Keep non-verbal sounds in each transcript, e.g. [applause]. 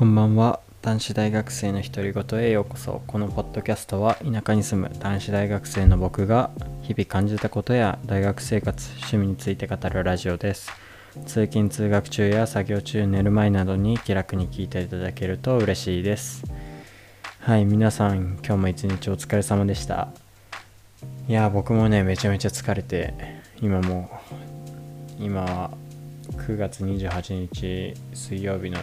こんばんは。男子大学生の独り言へようこそ。このポッドキャストは田舎に住む男子大学生の僕が日々感じたことや大学生活趣味について語るラジオです。通勤通学中や作業中寝る前などに気楽に聞いていただけると嬉しいです。はい皆さん今日も一日お疲れ様でした。いや僕もねめちゃめちゃ疲れて今もう今は9月28日水曜日の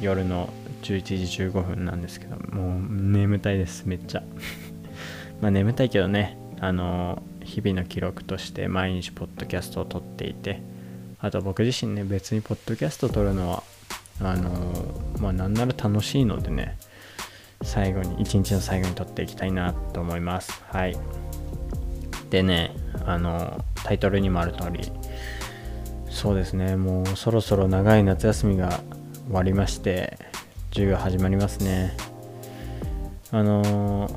夜の11時15分なんですけどもう眠たいですめっちゃ。[laughs] まあ眠たいけどねあの日々の記録として毎日ポッドキャストを撮っていてあと僕自身ね別にポッドキャスト撮るのはあのまあなんなら楽しいのでね最後に一日の最後に撮っていきたいなと思います。はい。でねあのタイトルにもある通りそうですねもうそろそろ長い夏休みが終わりまして授業始まりますね。あの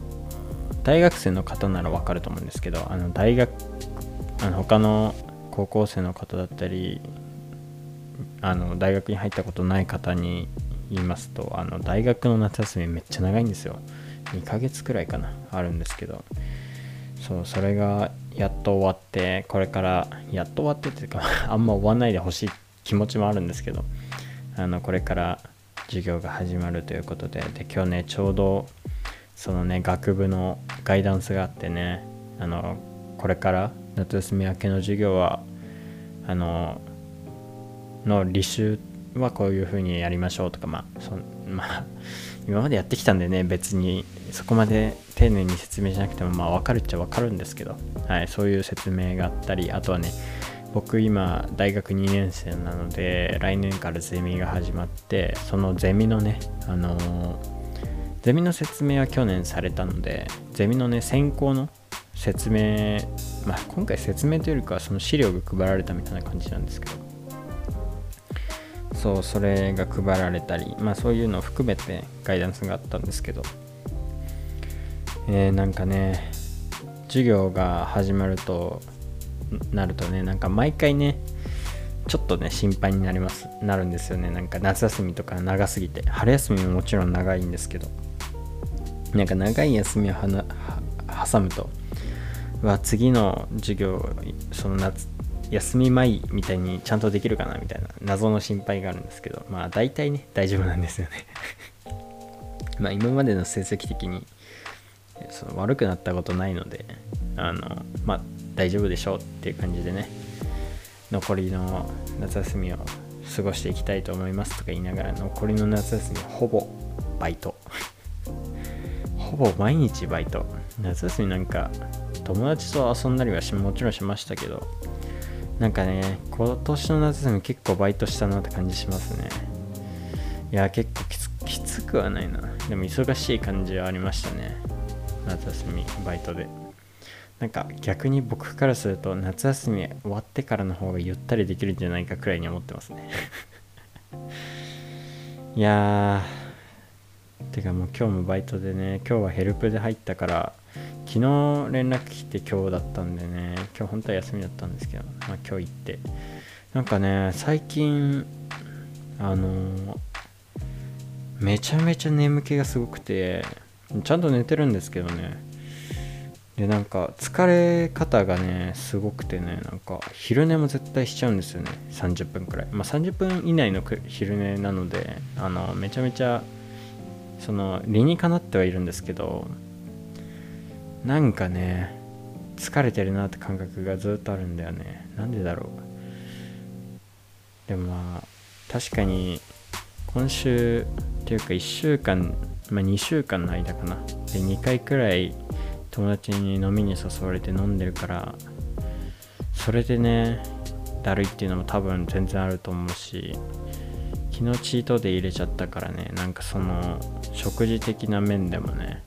大学生の方ならわかると思うんですけどあの大学あの他の高校生の方だったりあの大学に入ったことない方に言いますとあの大学の夏休みめっちゃ長いんですよ。2ヶ月くらいかなあるんですけど。そうそれがやっと終わってこれからやっと終わってっていうか [laughs] あんま終わんないでほしい気持ちもあるんですけど。あのこれから授業が始まるということで。で今日ねちょうどそのね学部のガイダンスがあってねあのこれから夏休み明けの授業はあのの履修はこういう風にやりましょうとかまあそまあ [laughs] 今までやってきたんでね別にそこまで丁寧に説明しなくてもまあ分かるっちゃ分かるんですけど、はい、そういう説明があったりあとはね僕今大学2年生なので来年からゼミが始まってそのゼミのねあのー、ゼミの説明は去年されたのでゼミのね専攻の説明まあ今回説明というよりかはその資料が配られたみたいな感じなんですけど。そうそれが配られたりまあそういうのを含めてガイダンスがあったんですけど。えー、なんかね授業が始まるとなるとねなんか毎回ねちょっとね心配になります。なるんですよね。なんか夏休みとか長すぎて。春休みももちろん長いんですけど。なんか長い休みを挟むとは次の授業その夏休み前みたいにちゃんとできるかなみたいな謎の心配があるんですけど。まあ大体ね大丈夫なんですよね。[laughs] まあ今までの成績的にその悪くなったことないのであのまあ大丈夫でしょうっていう感じでね残りの夏休みを過ごしていきたいと思いますとか言いながら残りの夏休みほぼバイト。[laughs] ほぼ毎日バイト。夏休みなんか友達と遊んだりはしもちろんしましたけどなんかね今年の夏休み結構バイトしたなって感じしますね。いや結構きつくはないな。でも忙しい感じはありましたね。夏休みバイトで。なんか逆に僕からすると夏休み終わってからの方がゆったりできるんじゃないかくらいに思ってますね。[laughs] いやーてかもう今日もバイトでね今日はヘルプで入ったから昨日連絡来て今日だったんでね今日本当は休みだったんですけど、まあ、今日行って。なんかね最近あのー、めちゃめちゃ眠気がすごくてちゃんと寝てるんですけどねでなんか疲れ方がねすごくてねなんか昼寝も絶対しちゃうんですよね。30分くらい。まあ30分以内の昼寝なのであのめちゃめちゃその理にかなってはいるんですけどなんかね疲れてるなって感覚がずっとあるんだよね。なんでだろう。でもまあ確かに今週っていうか1週間まあ2週間の間かな。で2回くらい友達に飲みに誘われて飲んでるからそれでねだるいっていうのも多分全然あると思うし昨日チートで入れちゃったからねなんかその食事的な面でもね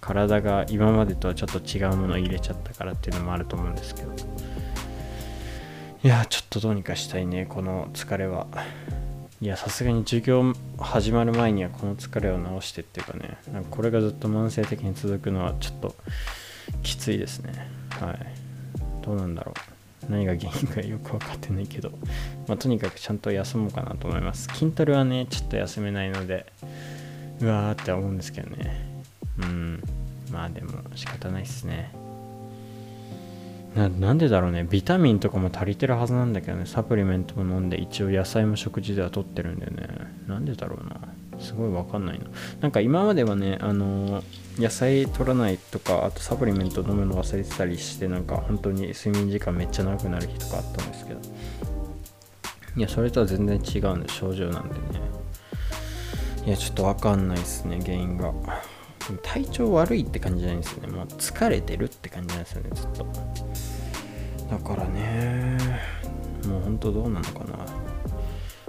体が今までとはちょっと違うものを入れちゃったからっていうのもあると思うんですけど。いやちょっとどうにかしたいねこの疲れは。いやさすがに授業始まる前にはこの疲れを直してっていうかね。なんかこれがずっと慢性的に続くのはちょっときついですね。はい。どうなんだろう。何が原因かよく分かってないけど、[laughs] まあ、とにかくちゃんと休もうかなと思います。筋トレはねちょっと休めないのでうわーって思うんですけどね。うん。まあでも仕方ないっすね。ななんでだろうね。ビタミンとかも足りてるはずなんだけどね。サプリメントも飲んで一応野菜も食事では取ってるんだよね。なんでだろうな。すごいわかんないな。なんか今まではねあのー、野菜取らないとかあとサプリメント飲むの忘れてたりしてなんか本当に睡眠時間めっちゃ長くなる日とかあったんですけど。いやそれとは全然違うんで症状なんでね。いやちょっとわかんないっすね。原因が。体調悪いって感じじゃないんですよね。もう疲れてるって感じなんですよねずっと。だからね。もうほんとどうなのかな。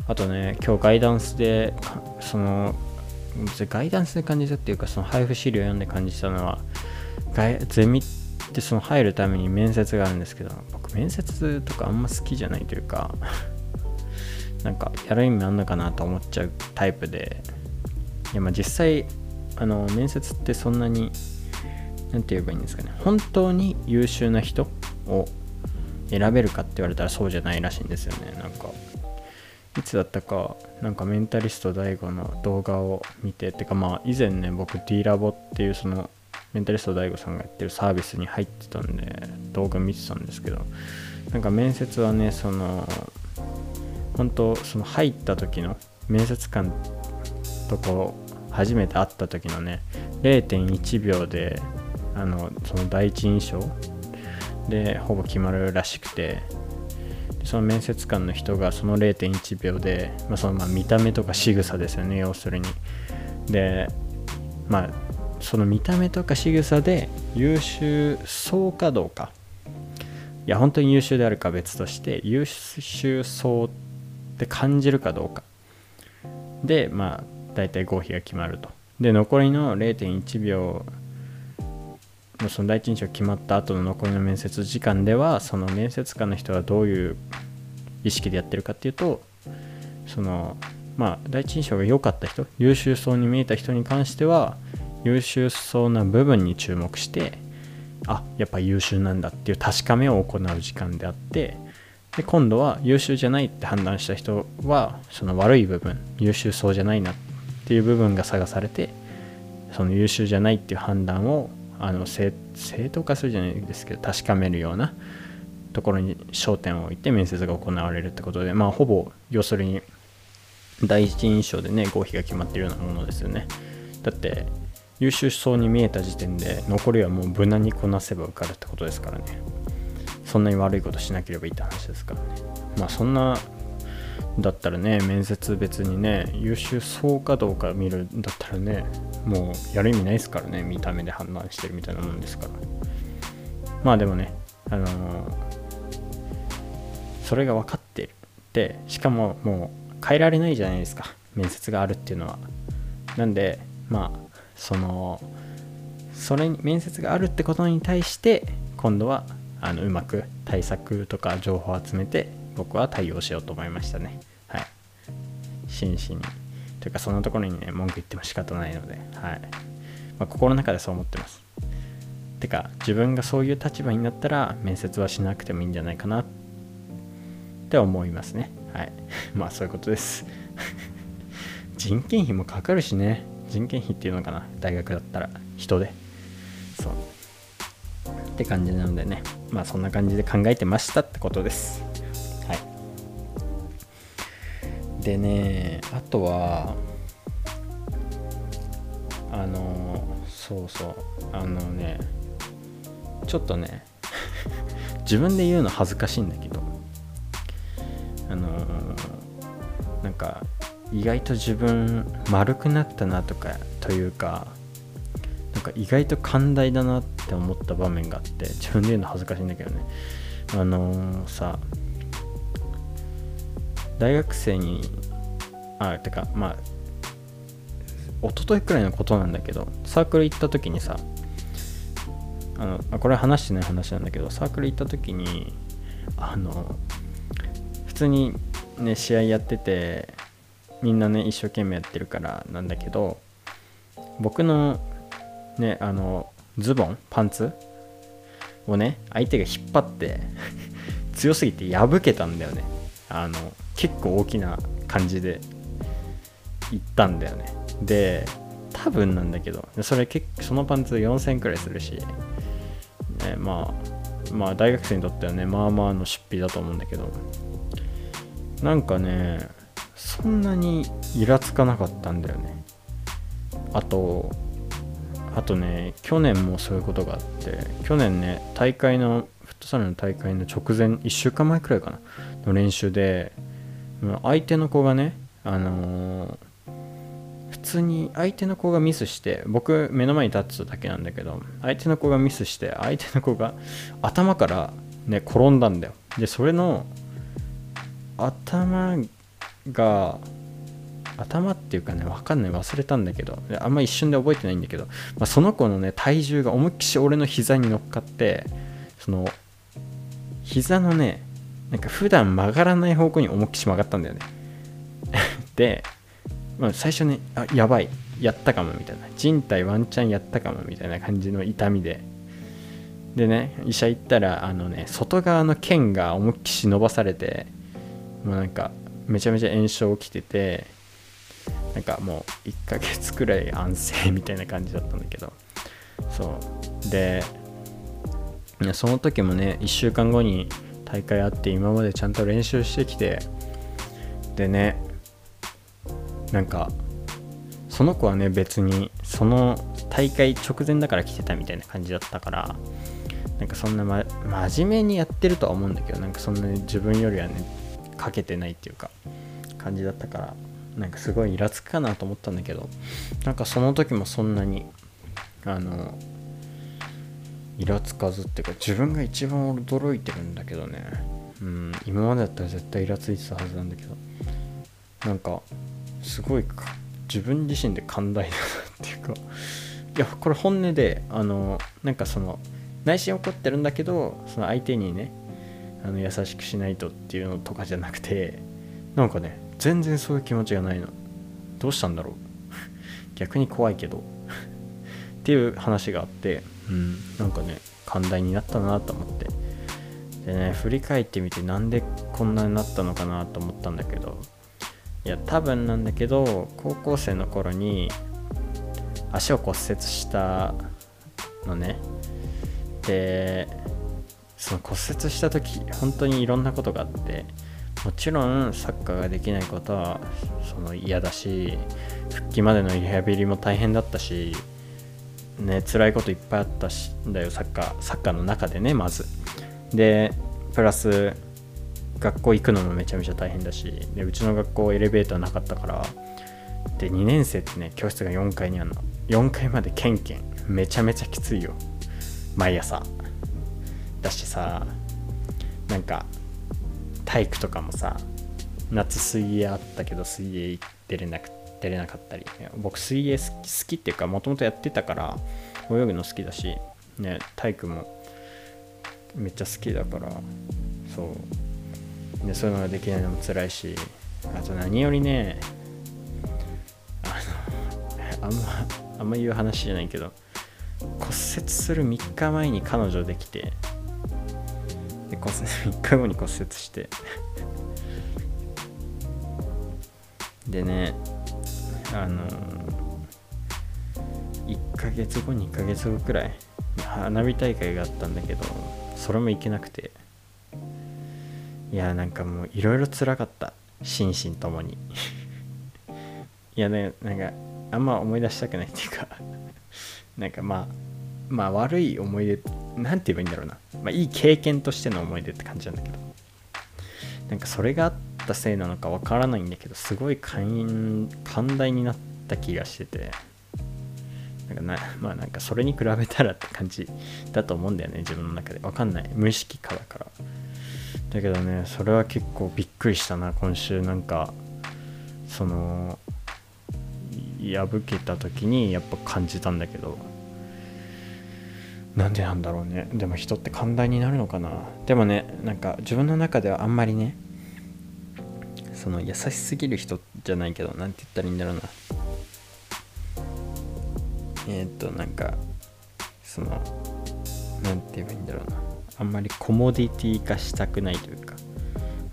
あとね今日ガイダンスでそのガイダンスで感じたっていうかその配布資料読んで感じたのはゼミってその入るために面接があるんですけど僕面接とかあんま好きじゃないというか [laughs] なんかやる意味あんのかなと思っちゃうタイプで。いやまあ実際あの面接ってそんなに何て言えばいいんですかね。本当に優秀な人を選べるかって言われたらそうじゃないらしいんですよね。なんかいつだったかなんかメンタリスト DAIGO の動画を見ててかまあ以前ね僕 D ラボっていうそのメンタリスト DAIGO さんがやってるサービスに入ってたんで動画見てたんですけどなんか面接はねその本当その入った時の面接官とこ初めて会った時のね0.1秒であのその第一印象でほぼ決まるらしくて。その面接官の人がその0.1秒で、まあ、そのまあ見た目とか仕草ですよね要するに。でまあその見た目とか仕草で優秀そうかどうか。いや本当に優秀であるか別として優秀そうって感じるかどうか。でまあ大体合否が決まると。で残りの0.1秒のその第一印象決まった後の残りの面接時間ではその面接官の人はどういう意識でやってるかっていうとそのまあ第一印象が良かった人優秀そうに見えた人に関しては優秀そうな部分に注目してあやっぱ優秀なんだっていう確かめを行う時間であってで今度は優秀じゃないって判断した人はその悪い部分優秀そうじゃないなっていう部分が探されてその優秀じゃないっていう判断をあの正当化するじゃないですけど確かめるようなところに焦点を置いて面接が行われるってことでまあほぼ要するに第一印象でね合否が決まってるようなものですよね。だって優秀そうに見えた時点で残りはもう無難にこなせば受かるってことですからね。そんなに悪いことしなければいいって話ですからね。まあそんなだったらね面接別にね優秀そうかどうか見るんだったらねもうやる意味ないですからね見た目で判断してるみたいなもんですから。まあでもねあのー、それが分かってるでしかももう変えられないじゃないですか面接があるっていうのは。なんでまあそのそれに面接があるってことに対して今度はあのうまく対策とか情報を集めて僕は対応しようと思いましたね。はい。真摯に。というか、そんなところにね、文句言っても仕方ないので、はい。まあ、心の中でそう思ってます。てか、自分がそういう立場になったら、面接はしなくてもいいんじゃないかなって思いますね。はい。[laughs] まあ、そういうことです。[laughs] 人件費もかかるしね。人件費っていうのかな。大学だったら、人で。そう。って感じなのでね。まあ、そんな感じで考えてましたってことです。でねあとはあのそうそうあのねちょっとね [laughs] 自分で言うの恥ずかしいんだけどあのなんか意外と自分丸くなったなとかというかなんか意外と寛大だなって思った場面があって自分で言うの恥ずかしいんだけどね。あのー、さ大学生にあてかまあ一昨日くらいのことなんだけどサークル行った時にさあのこれ話してない話なんだけどサークル行った時にあの普通にね試合やっててみんなね一生懸命やってるからなんだけど僕のねあのズボンパンツをね相手が引っ張って強すぎて破けたんだよね。あの結構大きな感じで行ったんだよね。で多分なんだけどそれ結そのパンツ4000くらいするし、ね、まあまあ大学生にとってはねまあまあの出費だと思うんだけどなんかねそんなにイラつかなかったんだよね。あとあとね去年もそういうことがあって去年ね大会のフットサルの大会の直前1週間前くらいかなの練習で相手の子がねあのー、普通に相手の子がミスして僕目の前に立つだけなんだけど相手の子がミスして相手の子が頭からね転んだんだよ。でそれの頭が頭っていうかね分かんない。忘れたんだけどあんま一瞬で覚えてないんだけど、まあ、その子のね体重が思いっきし俺の膝に乗っかってその膝のねなんか普段曲がらない方向に思いっきし曲がったんだよね。[laughs] で、まあ、最初ねあやばいやったかもみたいな。人体ワンチャンやったかもみたいな感じの痛みで。でね医者行ったらあのね外側の腱が思いっきし伸ばされてもうなんかめちゃめちゃ炎症起きててなんかもう1ヶ月くらい安静みたいな感じだったんだけど。そう。でその時もね1週間後に大会あって今までちゃんと練習してきてでねなんかその子はね別にその大会直前だから来てたみたいな感じだったからなんかそんな、ま、真面目にやってるとは思うんだけどなんかそんなに自分よりはねかけてないっていうか感じだったからなんかすごいイラつくかなと思ったんだけどなんかその時もそんなにあのイラつかずっていうか自分が一番驚いてるんだけどね。うん今までだったら絶対イラついてたはずなんだけど。なんかすごい自分自身で寛大だなっていうか。いやこれ本音であのなんかその内心怒ってるんだけどその相手にねあの優しくしないとっていうのとかじゃなくてなんかね全然そういう気持ちがないの。どうしたんだろう。[laughs] 逆に怖いけど。っていう話があってうん。なんかね寛大になったなと思って。でね振り返ってみてなんでこんなになったのかなと思ったんだけどいや多分なんだけど高校生の頃に足を骨折したのね。でその骨折した時本当にいろんなことがあってもちろんサッカーができないことはその嫌だし復帰までのリハビリも大変だったしね辛いこといっぱいあったしだよサッカーサッカーの中でねまず。でプラス学校行くのもめちゃめちゃ大変だしでうちの学校エレベーターなかったからで2年生ってね教室が4階にあるの。4階までケンケン。めちゃめちゃきついよ。毎朝。だしさなんか体育とかもさ夏水泳あったけど水泳出れなく出れなかったり僕水泳好きっていうかもともとやってたから泳ぐの好きだし、ね、体育もめっちゃ好きだからそう。でそういうのができないのも辛いしあと何よりねあのあんまあんま言う話じゃないけど骨折する3日前に彼女できてで骨折3日後に骨折して。でねあの1ヶ月後2ヶ月後くらい花火大会があったんだけどそれも行けなくて。いやなんかもういろいろつらかった。心身ともに。いやねなんかあんま思い出したくないっていうかなんかまあまあ悪い思い出なんて言えばいいんだろうな、まあ、いい経験としての思い出って感じなんだけど。なんかそれがあってたせいなのかわからないんだけどすごい寛大になった気がしててなんかなまあなんかそれに比べたらって感じだと思うんだよね自分の中で。わかんない。無意識化だから。だけどねそれは結構びっくりしたな。今週なんかその破けた時にやっぱ感じたんだけど。なんでなんだろうね。でも人って寛大になるのかな。でもねなんか自分の中ではあんまりねその優しすぎる人じゃないけど何て言ったらいいんだろうな。えー、っとなんかその何て言えばいいんだろうな。あんまりコモディティ化したくないというか。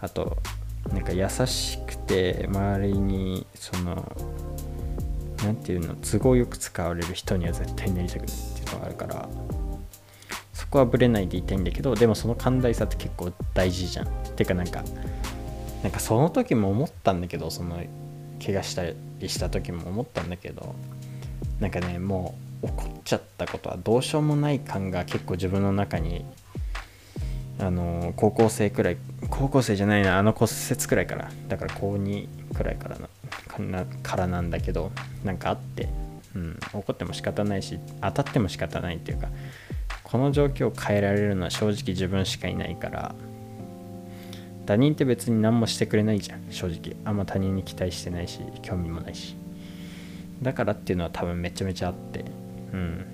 あとなんか優しくて周りにその何ていうの都合よく使われる人には絶対なりたくないっていうのがあるから。そこはブレないでいたいんだけどでもその寛大さって結構大事じゃん。てかなんかなんかその時も思ったんだけどその怪我したりした時も思ったんだけどなんかねもう怒っちゃったことはどうしようもない感が結構自分の中にあの高校生くらい高校生じゃないなあの骨折くらいからだから高2くらいからなからなんだけどなんかあって、うん、怒っても仕方ないし当たっても仕方ないっていうかこの状況を変えられるのは正直自分しかいないから他人って別に何もしてくれないじゃん。正直。あんま他人に期待してないし興味もないし。だからっていうのは多分めちゃめちゃあって。うん。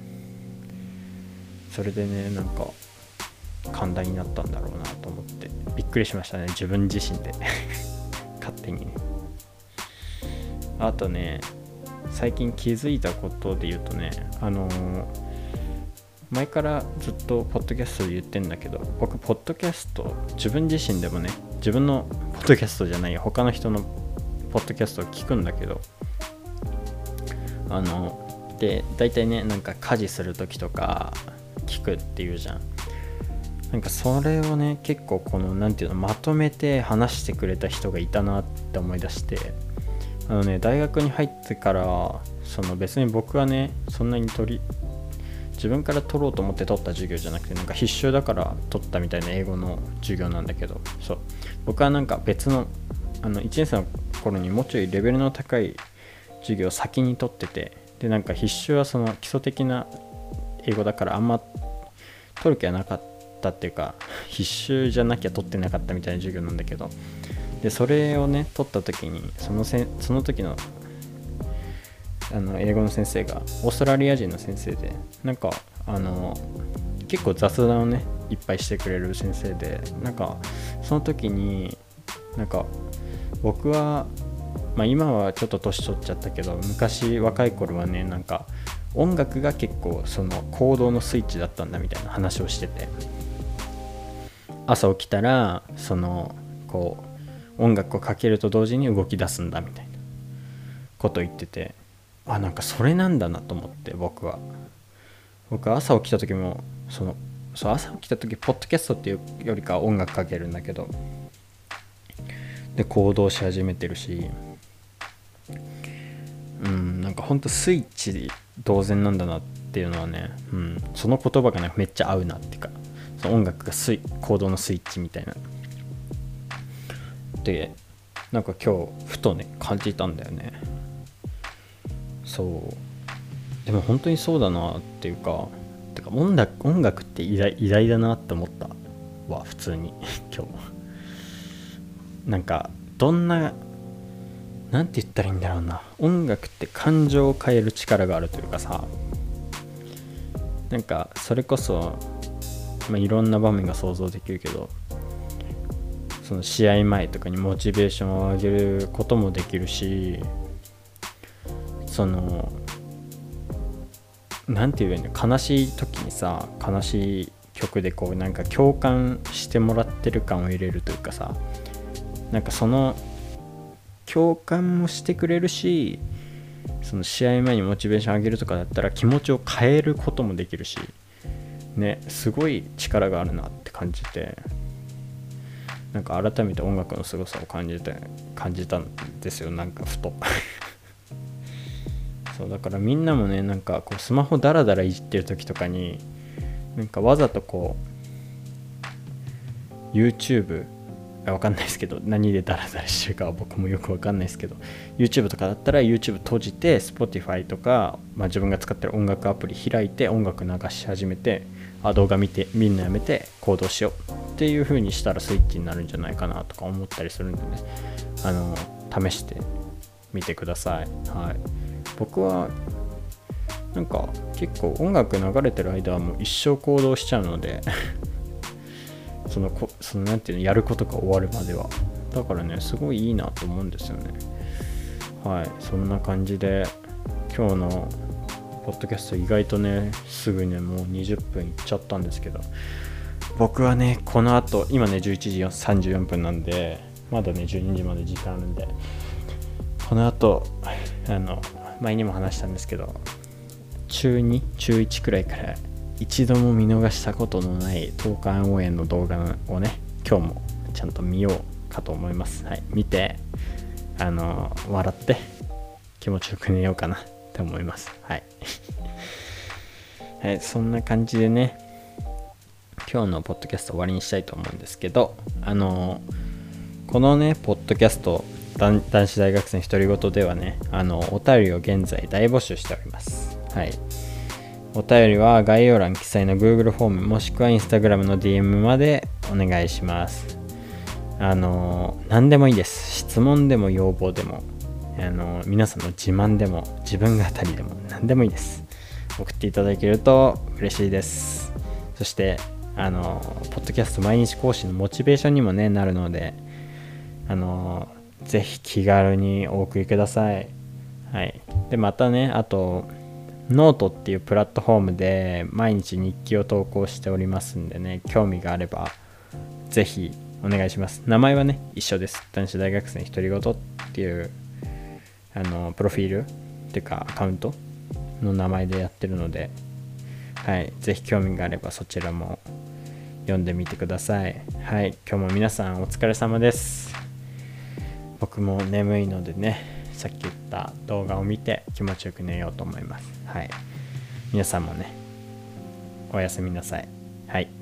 それでねなんか寛大になったんだろうなと思って。びっくりしましたね。自分自身で。[laughs] 勝手に。ねあとね最近気づいたことで言うとねあのー、前からずっとポッドキャストで言ってんだけど僕ポッドキャスト自分自身でもね自分のポッドキャストじゃない他の人のポッドキャストを聞くんだけどあので大体ねなんか家事する時とか聞くっていうじゃん。なんかそれをね結構この何て言うのまとめて話してくれた人がいたなって思い出してあのね大学に入ってからその別に僕はねそんなに取り自分から取ろうと思って取った授業じゃなくてなんか必修だから取ったみたいな英語の授業なんだけどそう。僕はなんか別のあの1年生の頃にもうちょいレベルの高い授業を先に取っててでなんか必修はその基礎的な英語だからあんま取る気はなかったっていうか [laughs] 必修じゃなきゃ取ってなかったみたいな授業なんだけどでそれをね取った時にそのせその時のあの英語の先生がオーストラリア人の先生でなんかあの結構雑談をねいっぱいしてくれる先生でなんかその時になんか僕はまあ、今はちょっと年取っちゃったけど昔若い頃はねなんか音楽が結構その行動のスイッチだったんだみたいな話をしてて。朝起きたらそのこう音楽をかけると同時に動き出すんだみたいなことを言ってて。あなんかそれなんだなと思って僕は。僕は朝起きた時もそのそう朝起きた時ポッドキャストっていうよりか音楽かけるんだけど。で行動し始めてるし。うんなんかほんとスイッチ同然なんだなっていうのはね、うん、その言葉がねめっちゃ合うなっていうかその音楽がスイ行動のスイッチみたいな。でなんか今日ふとね感じたんだよね。そう。でも本当にそうだなっていうかてか音楽音楽って偉大偉大だなって思った。わ普通に。[laughs] 今日。なんかどんな何て言ったらいいんだろうな。音楽って感情を変える力があるというかさ。なんかそれこそ、まあ、いろんな場面が想像できるけどその試合前とかにモチベーションを上げることもできるしその何て言うの悲しい時にさ悲しい曲でこうなんか共感してもらってる感を入れるというかさなんかその共感もしてくれるしその試合前にモチベーション上げるとかだったら気持ちを変えることもできるしねすごい力があるなって感じてなんか改めて音楽の凄さを感じて感じたんですよなんかふと。そうだからみんなもねなんかこうスマホダラダラいじってる時とかになんかわざとこう YouTube わかんないですけど何でダラダラしてるかは僕もよくわかんないですけど YouTube とかだったら YouTube 閉じて Spotify とか、まあ、自分が使ってる音楽アプリ開いて音楽流し始めてあ動画見てみんなやめて行動しようっていう風にしたらスイッチになるんじゃないかなとか思ったりするんでね。あの試してみてください。はい。僕はなんか結構音楽流れてる間はもう一生行動しちゃうので [laughs] そのこそのなんていうのやることが終わるまでは。だからねすごいいいなと思うんですよね。はい。そんな感じで今日のポッドキャスト意外とねすぐねもう20分いっちゃったんですけど。僕はねこの後今ね11時34分なんでまだね12時まで時間あるんでこの後あの前にも話したんですけど中2中1くらいから一度も見逃したことのない東海応援の動画をね今日もちゃんと見ようかと思います。はい。見てあの笑って気持ちよく寝ようかなって思います。はい。はいそんな感じでね今日のポッドキャスト終わりにしたいと思うんですけどあのこのねポッドキャスト男子大学生の独り言ではねあのお便りを現在大募集しております。はい。お便りは概要欄記載の Google フォームもしくは Instagram の DM までお願いします。あの何でもいいです。質問でも要望でもあの皆さんの自慢でも自分語りでも何でもいいです。送っていただけると嬉しいです。そしてあのポッドキャスト毎日更新のモチベーションにもねなるのであのぜひ気軽にお送りください。はい。でまたねあとノートっていうプラットフォームで毎日日記を投稿しておりますんでね興味があればぜひお願いします。名前はね一緒です。男子大学生独り言っていうあのプロフィールっていうかアカウントの名前でやってるのではい。ぜひ興味があればそちらも読んでみてください。はい。今日も皆さんお疲れ様です。僕も眠いのでねさっき言った動画を見て気持ちよく寝ようと思います。はい。皆さんもねおやすみなさい。はい。